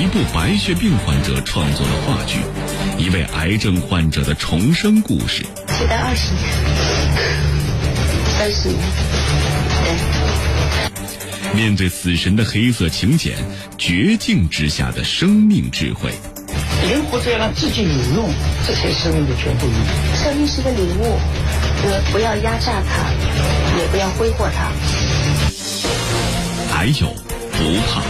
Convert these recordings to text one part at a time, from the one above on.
一部白血病患者创作的话剧，一位癌症患者的重生故事。期待二十年，三十年，对。面对死神的黑色请柬，绝境之下的生命智慧。人活着要让自己有用，这才是生命的全部意义。生命是个礼物，呃，不要压榨它，也不要挥霍它。还有，不怕。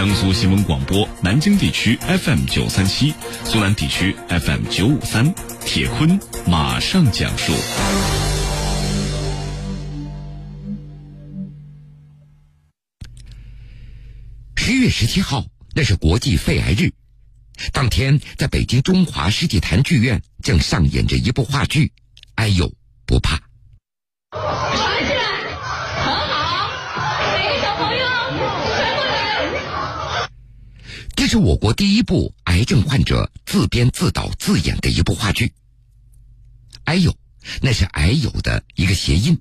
江苏新闻广播南京地区 FM 九三七，苏南地区 FM 九五三，铁坤马上讲述。十月十七号，那是国际肺癌日。当天，在北京中华世纪坛剧院正上演着一部话剧，《哎呦不怕》。是我国第一部癌症患者自编自导自演的一部话剧。哎呦，那是“癌友”的一个谐音。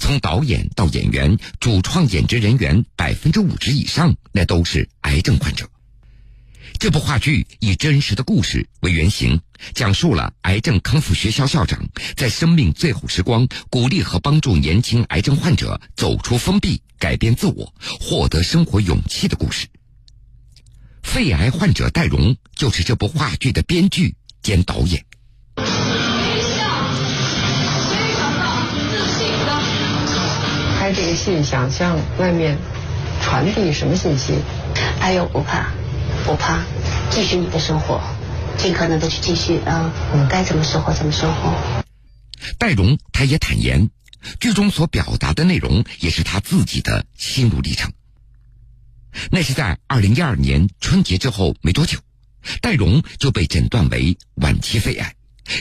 从导演到演员，主创演职人员百分之五十以上，那都是癌症患者。这部话剧以真实的故事为原型，讲述了癌症康复学校校长在生命最后时光，鼓励和帮助年轻癌症患者走出封闭、改变自我、获得生活勇气的故事。肺癌患者戴荣就是这部话剧的编剧兼导演。拍这个戏，想向外面传递什么信息？哎呦，不怕。不怕，继续你的生活，尽可能的去继续啊！该怎么生活怎么生活。戴荣他也坦言，剧中所表达的内容也是他自己的心路历程。那是在二零一二年春节之后没多久，戴荣就被诊断为晚期肺癌，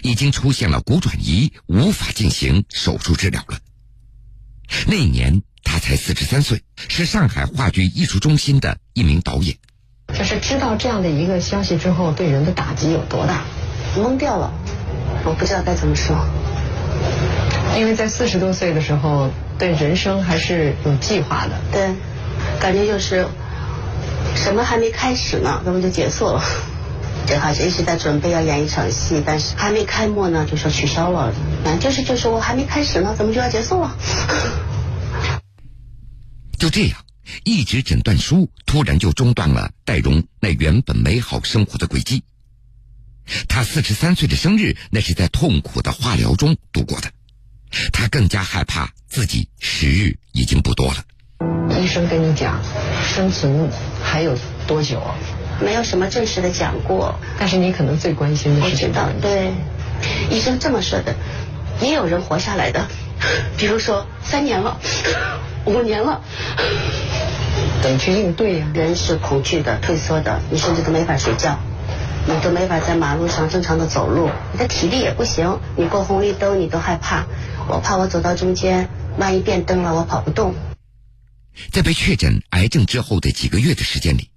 已经出现了骨转移，无法进行手术治疗了。那一年他才四十三岁，是上海话剧艺术中心的一名导演。就是知道这样的一个消息之后，对人的打击有多大？懵掉了，我不知道该怎么说。因为在四十多岁的时候，对人生还是有计划的。对，感觉就是什么还没开始呢，怎么就结束了？正好一直在准备要演一场戏，但是还没开幕呢，就说取消了。嗯，就是就是我还没开始呢，怎么就要结束了？就这样。一纸诊断书突然就中断了戴荣那原本美好生活的轨迹。他四十三岁的生日，那是在痛苦的化疗中度过的。他更加害怕自己时日已经不多了。医生跟你讲，生存还有多久？没有什么正式的讲过。但是你可能最关心的是我知道，对，医生这么说的，也有人活下来的，比如说三年了。五年了，怎么去应对呀？人是恐惧的、退缩的，你甚至都没法睡觉，你都没法在马路上正常的走路，你的体力也不行，你过红绿灯你都害怕。我怕我走到中间，万一变灯了，我跑不动。在被确诊癌症之后的几个月的时间里，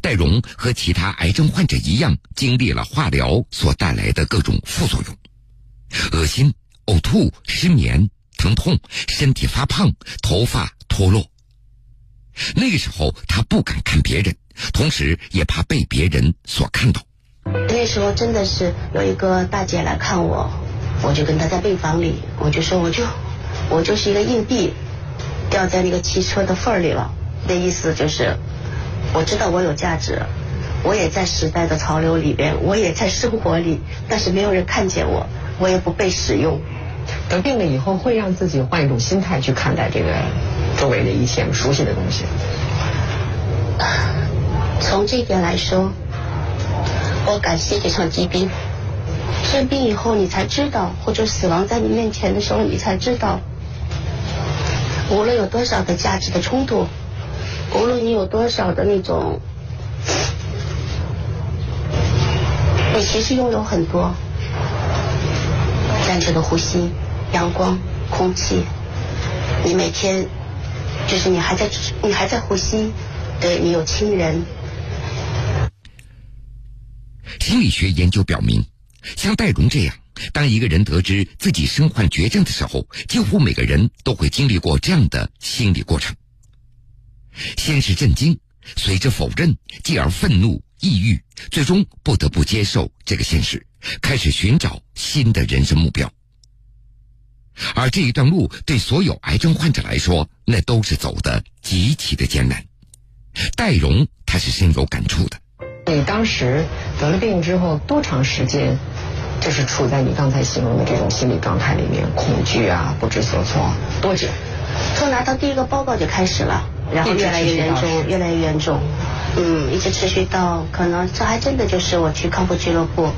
戴荣和其他癌症患者一样，经历了化疗所带来的各种副作用：恶心、呕吐、失眠。疼痛，身体发胖，头发脱落。那个时候，他不敢看别人，同时也怕被别人所看到。那时候真的是有一个大姐来看我，我就跟她在病房里，我就说我就我就是一个硬币，掉在那个汽车的缝儿里了。那意思就是，我知道我有价值，我也在时代的潮流里边，我也在生活里，但是没有人看见我，我也不被使用。得病了以后，会让自己换一种心态去看待这个周围的一切熟悉的东西。从这点来说，我感谢这场疾病。生病以后，你才知道，或者死亡在你面前的时候，你才知道，无论有多少的价值的冲突，无论你有多少的那种，你其实拥有很多。单纯的呼吸，阳光，空气，你每天就是你还在，你还在呼吸，对你有亲人。心理学研究表明，像戴荣这样，当一个人得知自己身患绝症的时候，几乎每个人都会经历过这样的心理过程：先是震惊，随之否认，继而愤怒、抑郁，最终不得不接受这个现实，开始寻找新的人生目标。而这一段路对所有癌症患者来说，那都是走的极其的艰难。戴荣他是深有感触的。你当时得了病之后，多长时间就是处在你刚才形容的这种心理状态里面，恐惧啊，不知所措，多久？从拿到第一个报告就开始了，然后越来越严重，越来越严重，嗯，一直持续到可能这还真的就是我去康复俱乐部。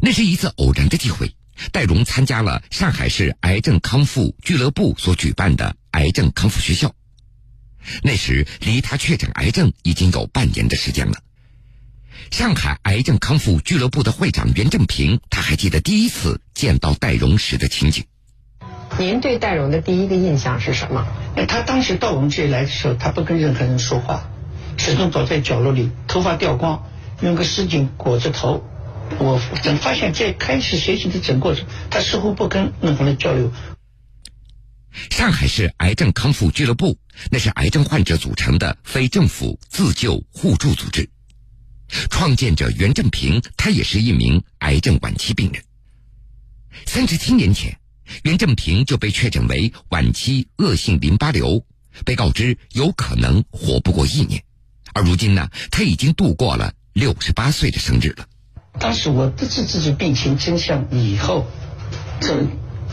那是一次偶然的机会，戴荣参加了上海市癌症康复俱乐部所举办的癌症康复学校。那时离他确诊癌症已经有半年的时间了。上海癌症康复俱乐部的会长袁正平，他还记得第一次见到戴荣时的情景。您对戴荣的第一个印象是什么？他当时到我们这里来的时候，他不跟任何人说话，始终躲在角落里，头发掉光，用个湿巾裹着头。我等发现，在开始学习的整个过程，他似乎不跟任何人交流。上海市癌症康复俱乐部，那是癌症患者组成的非政府自救互助组织。创建者袁正平，他也是一名癌症晚期病人。三十七年前，袁正平就被确诊为晚期恶性淋巴瘤，被告知有可能活不过一年。而如今呢，他已经度过了六十八岁的生日了。当时我得知自己病情真相以后，这。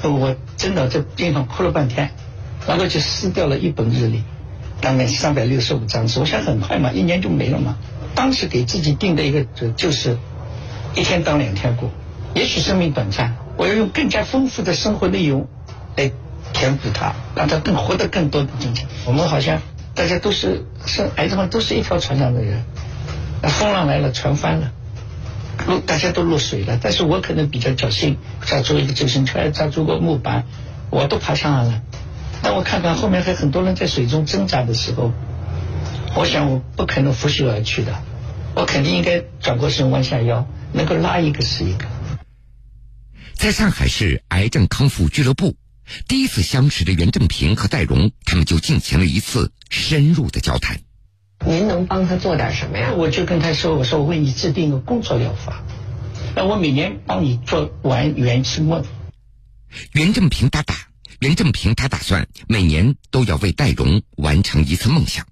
我真的在病房哭了半天，然后就撕掉了一本日历，当面三百六十五张纸。我想很快嘛，一年就没了嘛。当时给自己定的一个就就是一天当两天过，也许生命短暂，我要用更加丰富的生活内容来填补它，让它更活得更多的精彩。我们好像大家都是是癌症患都是一条船上的人，那风浪来了，船翻了。落大家都落水了，但是我可能比较侥幸，抓住一个救生圈，抓住个木板，我都爬上岸了。当我看到后面还很多人在水中挣扎的时候，我想我不可能拂袖而去的，我肯定应该转过身弯下腰，能够拉一个是一个。在上海市癌症康复俱乐部，第一次相识的袁正平和戴荣，他们就进行了一次深入的交谈。您能帮他做点什么呀？我就跟他说：“我说我为你制定一个工作疗法，那我每年帮你做完圆一次梦。”袁正平他打，袁正平他打算每年都要为戴荣完成一次梦想。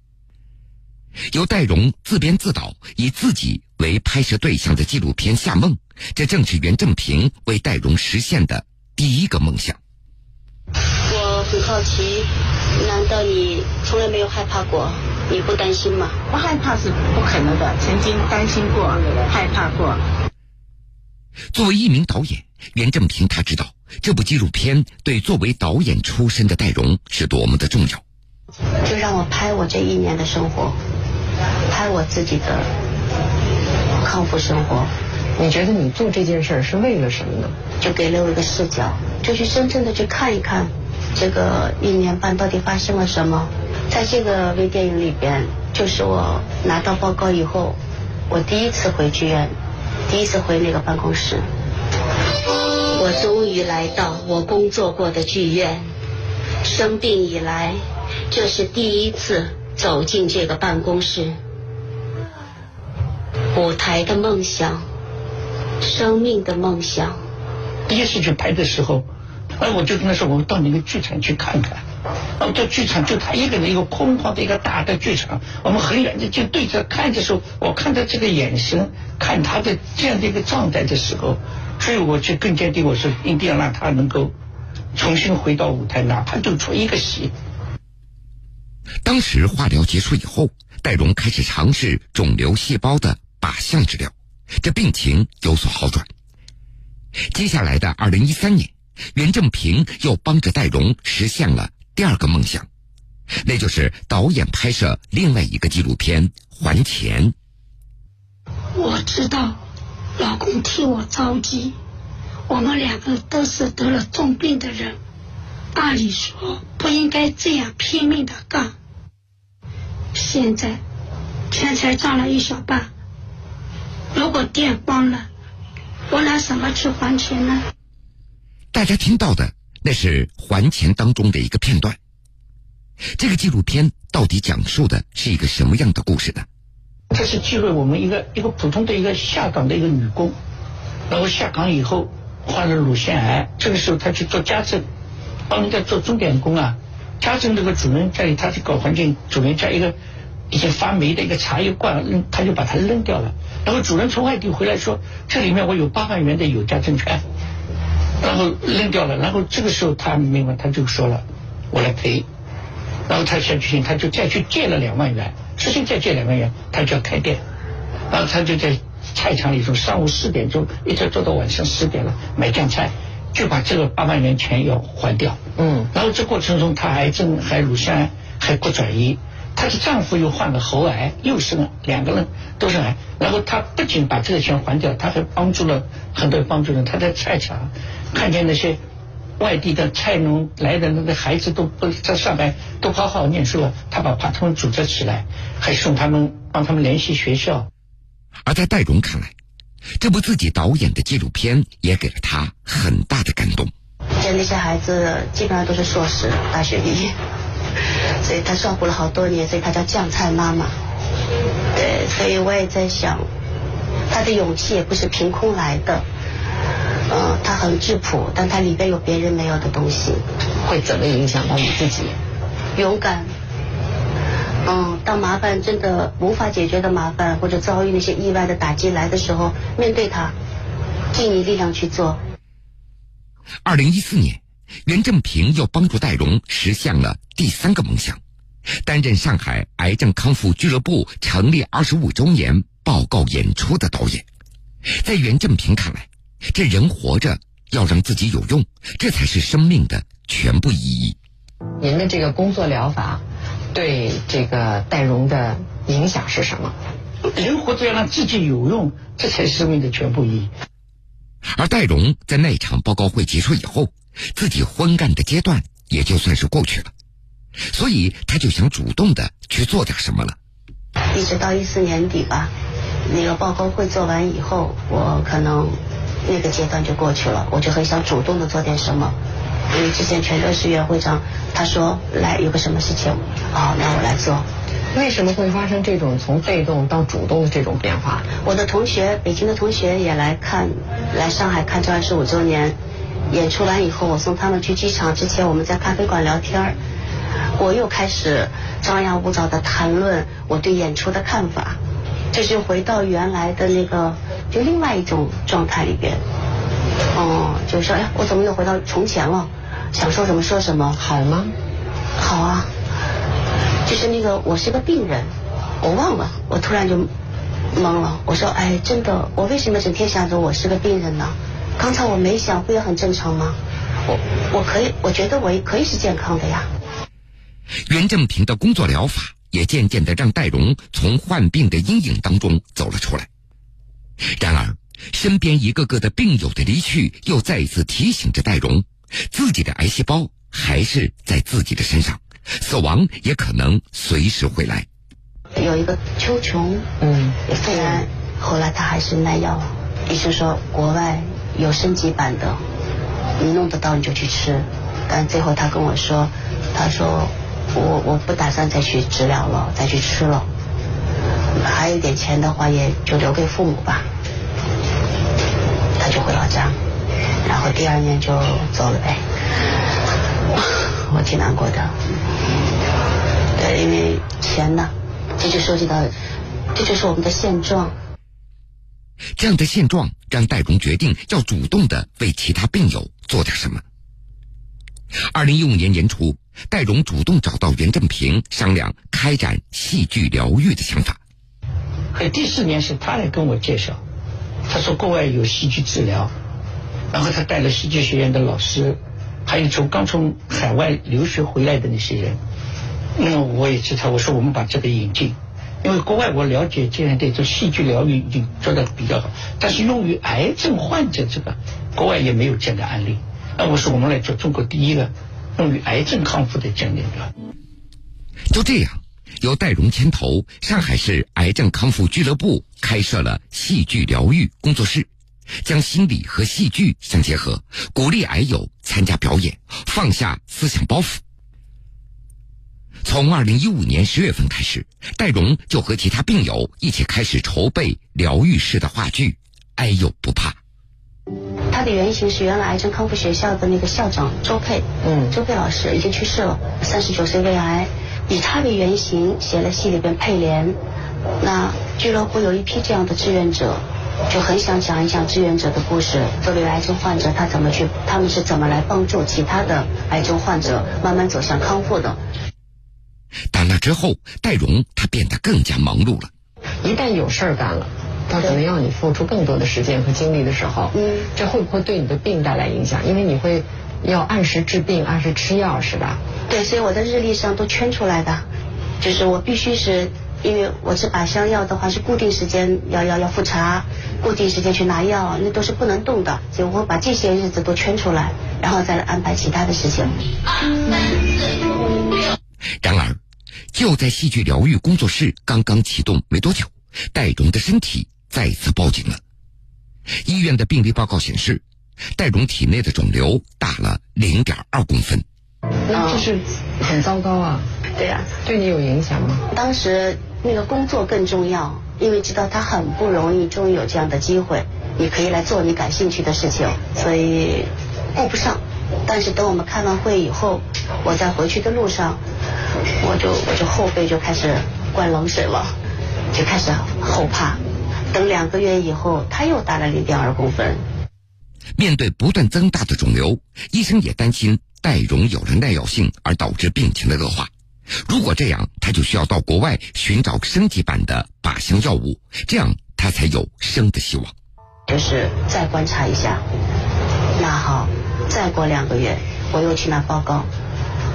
由戴荣自编自导，以自己为拍摄对象的纪录片《夏梦》，这正是袁正平为戴荣实现的第一个梦想。我很好奇，难道你从来没有害怕过？你不担心吗？不害怕是不可能的，曾经担心过，害怕过。作为一名导演，袁正平他知道这部纪录片对作为导演出身的戴荣是多么的重要。就让我拍我这一年的生活，拍我自己的康复生活。你觉得你做这件事儿是为了什么呢？就给了我一个视角，就去真正的去看一看，这个一年半到底发生了什么。在这个微电影里边，就是我拿到报告以后，我第一次回剧院，第一次回那个办公室。我终于来到我工作过的剧院，生病以来，这是第一次走进这个办公室。舞台的梦想，生命的梦想。第一次去拍的时候，哎，我就跟他说，我们到那个剧场去看看。哦，这剧场就他一个人，一个空旷的一个大的剧场，我们很远的就对着看的时候，我看到这个眼神，看他的这样的一个状态的时候，所以我就更坚定，我说一定要让他能够重新回到舞台，哪怕就出一个戏。当时化疗结束以后，戴荣开始尝试肿瘤细胞的靶向治疗，这病情有所好转。接下来的二零一三年，袁正平又帮着戴荣实现了。第二个梦想，那就是导演拍摄另外一个纪录片《还钱》。我知道，老公替我着急。我们两个都是得了重病的人，按理说不应该这样拼命的干。现在钱才赚了一小半，如果店关了，我拿什么去还钱呢？大家听到的。那是还钱当中的一个片段。这个纪录片到底讲述的是一个什么样的故事呢？这是记录我们一个一个普通的一个下岗的一个女工，然后下岗以后患了乳腺癌，这个时候她去做家政，帮人家做钟点工啊。家政这个主人家里他是搞环境，主人家一个已经发霉的一个茶叶罐扔，他就把它扔掉了。然后主人从外地回来说，这里面我有八万元的有价证券，然后扔掉了。然后这个时候他明白，他就说了，我来赔。然后他想去，他就再去借了两万元，实行再借两万元，他就要开店。然后他就在菜场里从上午四点钟一直做到晚上十点了，买酱菜，就把这个八万元钱要还掉。嗯，然后这过程中，她癌症还乳腺癌还骨转移，她的丈夫又患了喉癌，又生了两个人都是癌。然后她不仅把这个钱还掉，她还帮助了很多帮助人。她在菜场看见那些外地的菜农来的那个孩子都不在上海都好好念书了，她把把他们组织起来，还送他们帮他们联系学校。而在戴荣看来，这部自己导演的纪录片也给了他很大的感动。这那些孩子基本上都是硕士、大学毕业，所以他照顾了好多年，所以他叫酱菜妈妈。对，所以我也在想，他的勇气也不是凭空来的。嗯，他很质朴，但他里边有别人没有的东西。会怎么影响到你自己？勇敢。嗯，当麻烦真的无法解决的麻烦，或者遭遇那些意外的打击来的时候，面对它，尽你力量去做。二零一四年，袁正平又帮助戴荣实现了第三个梦想，担任上海癌症康复俱乐部成立二十五周年报告演出的导演。在袁正平看来，这人活着要让自己有用，这才是生命的全部意义。您的这个工作疗法对这个戴荣的影响是什么？人活着要让自己有用，这才是生命的全部意义。而戴荣在那场报告会结束以后，自己昏干的阶段也就算是过去了，所以他就想主动的去做点什么了。一直到一四年底吧，那个报告会做完以后，我可能那个阶段就过去了，我就很想主动的做点什么。因为之前全德市委会长他说来有个什么事情，哦，那我来做。为什么会发生这种从被动到主动的这种变化？我的同学，北京的同学也来看，来上海看这二十五周年演出完以后，我送他们去机场之前，我们在咖啡馆聊天儿我又开始张牙舞爪的谈论我对演出的看法，这就回到原来的那个就另外一种状态里边。哦，就说哎，我怎么又回到从前了？想说什么说什么，好吗？好啊。就是那个，我是个病人，我忘了，我突然就懵了。我说，哎，真的，我为什么整天想着我是个病人呢？刚才我没想，不也很正常吗？我我可以，我觉得我可以是健康的呀。袁正平的工作疗法也渐渐的让戴荣从患病的阴影当中走了出来。然而，身边一个个的病友的离去，又再一次提醒着戴荣，自己的癌细胞还是在自己的身上。死亡也可能随时会来。有一个秋琼，嗯，虽然，后来他还是耐药。医生说国外有升级版的，你弄得到你就去吃。但最后他跟我说，他说我我不打算再去治疗了，再去吃了。还有一点钱的话，也就留给父母吧。他就回老家，然后第二年就走了呗。我挺难过的，对，因为钱呢，这就涉及到，这就是我们的现状。这样的现状让戴荣决定要主动的为其他病友做点什么。二零一五年年初，戴荣主动找到袁振平商量开展戏剧疗愈的想法。哎，第四年是他来跟我介绍，他说国外有戏剧治疗，然后他带了戏剧学院的老师。还有从刚从海外留学回来的那些人，那我也知道，我说我们把这个引进，因为国外我了解这样的这戏剧疗愈已经做的比较好，但是用于癌症患者这个，国外也没有这样的案例。那我说我们来做中国第一个用于癌症康复的这样的。就这样，由戴荣牵头，上海市癌症康复俱乐部开设了戏剧疗愈工作室。将心理和戏剧相结合，鼓励癌友参加表演，放下思想包袱。从二零一五年十月份开始，戴荣就和其他病友一起开始筹备疗愈式的话剧《哀又不怕》。他的原型是原来癌症康复学校的那个校长周佩，嗯周佩老师已经去世了，三十九岁胃癌，以他为原型写了戏里边配联。那俱乐部有一批这样的志愿者，就很想讲一讲志愿者的故事。作为癌症患者，他怎么去，他们是怎么来帮助其他的癌症患者慢慢走向康复的。打那之后，戴荣他变得更加忙碌了。一旦有事儿干了，他可能要你付出更多的时间和精力的时候，嗯这会不会对你的病带来影响？因为你会要按时治病，按时吃药，是吧？对，所以我的日历上都圈出来的，就是我必须是。因为我是靶向药的话是固定时间要要要复查，固定时间去拿药，那都是不能动的，所以我会把这些日子都圈出来，然后再来安排其他的事情。然而，就在戏剧疗愈工作室刚刚启动没多久，戴荣的身体再次报警了。医院的病例报告显示，戴荣体内的肿瘤大了零点二公分。那就是很糟糕啊！对呀、对你有影响吗？当时那个工作更重要，因为知道他很不容易，终于有这样的机会，你可以来做你感兴趣的事情，所以顾不上。但是等我们开完会以后，我在回去的路上，我就我就后背就开始灌冷水了，就开始后怕。等两个月以后，他又大了零点二公分。面对不断增大的肿瘤，医生也担心戴荣有了耐药性而导致病情的恶化。如果这样，他就需要到国外寻找升级版的靶向药物，这样他才有生的希望。就是再观察一下。那好，再过两个月我又去拿报告，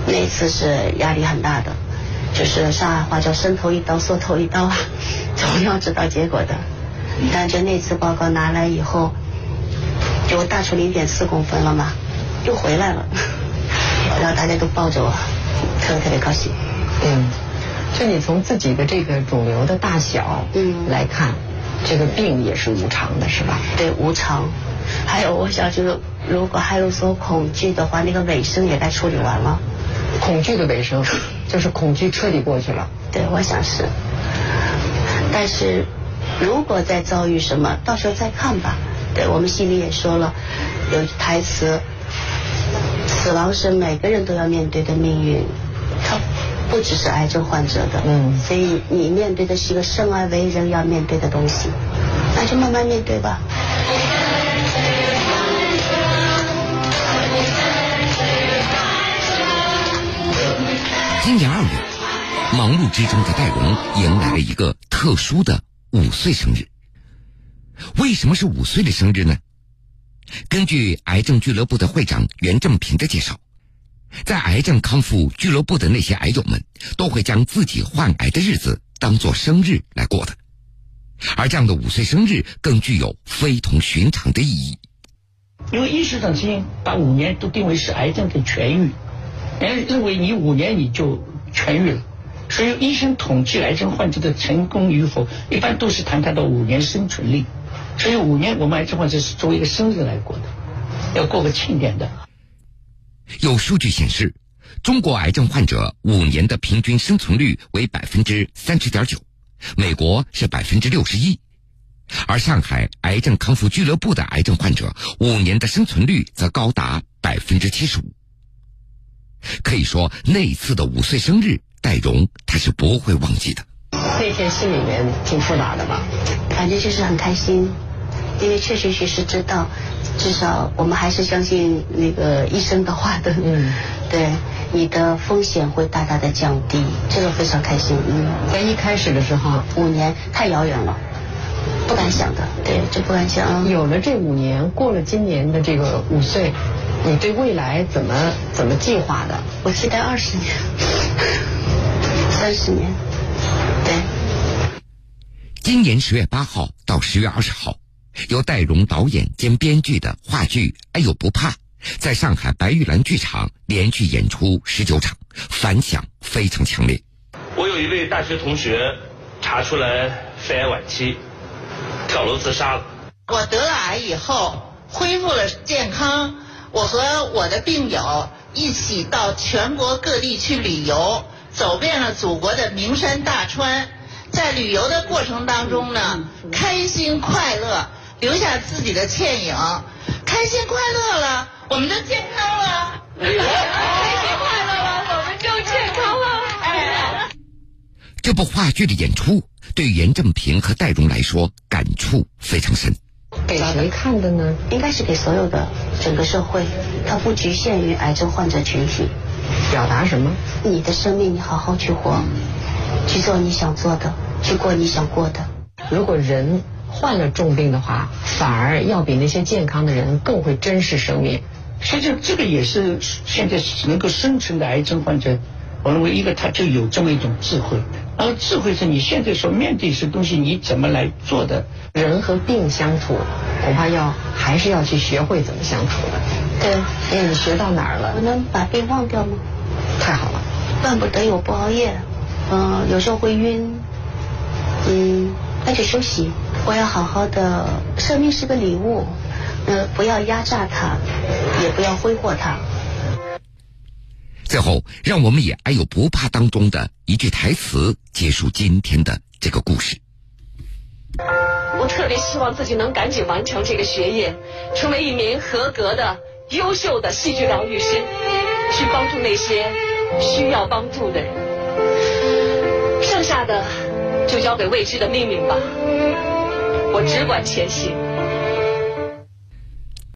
那次是压力很大的，就是上海话叫伸头一刀缩头一刀啊，总要知道结果的。但就那次报告拿来以后，就我大出零点四公分了嘛，又回来了，然后大家都抱着我，特别特别高兴。嗯，就你从自己的这个肿瘤的大小，嗯来看，这个病也是无常的，是吧？对无常。还有，我想就是，如果还有所恐惧的话，那个尾声也该处理完了。恐惧的尾声，就是恐惧彻底过去了。对，我想是。但是，如果再遭遇什么，到时候再看吧。对我们戏里也说了，有台词：死亡是每个人都要面对的命运，它不只是癌症患者的。嗯所以你面对的是一个生而为人要面对的东西，那就慢慢面对吧。今年二月，忙碌之中的戴荣迎来了一个特殊的五岁生日。为什么是五岁的生日呢？根据癌症俱乐部的会长袁正平的介绍，在癌症康复俱乐部的那些癌友们，都会将自己患癌的日子当做生日来过的，而这样的五岁生日更具有非同寻常的意义。因为医学上曾经把五年都定为是癌症的痊愈，人认为你五年你就痊愈了，所以医生统计癌症患者的成功与否，一般都是谈他的五年生存率。所以五年我们癌症患者是作为一个生日来过的，要过个庆典的。有数据显示，中国癌症患者五年的平均生存率为百分之三十点九，美国是百分之六十一，而上海癌症康复俱乐部的癌症患者五年的生存率则高达百分之七十五。可以说，那一次的五岁生日，戴荣他是不会忘记的。那天心里面挺复杂的吧？反正就是很开心，因为确确实实知道，至少我们还是相信那个医生的话的。嗯，对，你的风险会大大的降低，这个非常开心。嗯，在一开始的时候，五年太遥远了，不敢想的。对，这不敢想。有了这五年，过了今年的这个五岁，你对未来怎么怎么计划的？我期待二十年，三十年。对。今年十月八号到十月二十号，由戴荣导演兼编剧的话剧《哎呦不怕》在上海白玉兰剧场连续演出十九场，反响非常强烈。我有一位大学同学查出来肺癌晚期，跳楼自杀了。我得了癌以后恢复了健康，我和我的病友一起到全国各地去旅游，走遍了祖国的名山大川，在旅游的过程当中呢，开心快乐，留下自己的倩影。开心快乐了，我们就健康了。开心快乐了，我们就健康了。哎，这部话剧的演出对严正平和戴荣来说感触非常深。给谁看的呢？应该是给所有的整个社会，它不局限于癌症患者群体。表达什么？你的生命，你好好去活，去做你想做的，去过你想过的。如果人患了重病的话，反而要比那些健康的人更会珍视生命。实际上，这个也是现在能够生存的癌症患者，我认为一个他就有这么一种智慧，然后智慧是你现在所面对一些东西，你怎么来做的？人和病相处，恐怕要还是要去学会怎么相处的。对，哎，你学到哪儿了？我能把病忘掉吗？太好了，万不得已我不熬夜，嗯，有时候会晕，嗯，那就休息。我要好好的，生命是个礼物，呃，不要压榨它，也不要挥霍它。最后，让我们以“爱有不怕”当中的一句台词结束今天的这个故事。我特别希望自己能赶紧完成这个学业，成为一名合格的、优秀的戏剧疗愈师，去帮助那些需要帮助的人。那就交给未知的命运吧，我只管前行。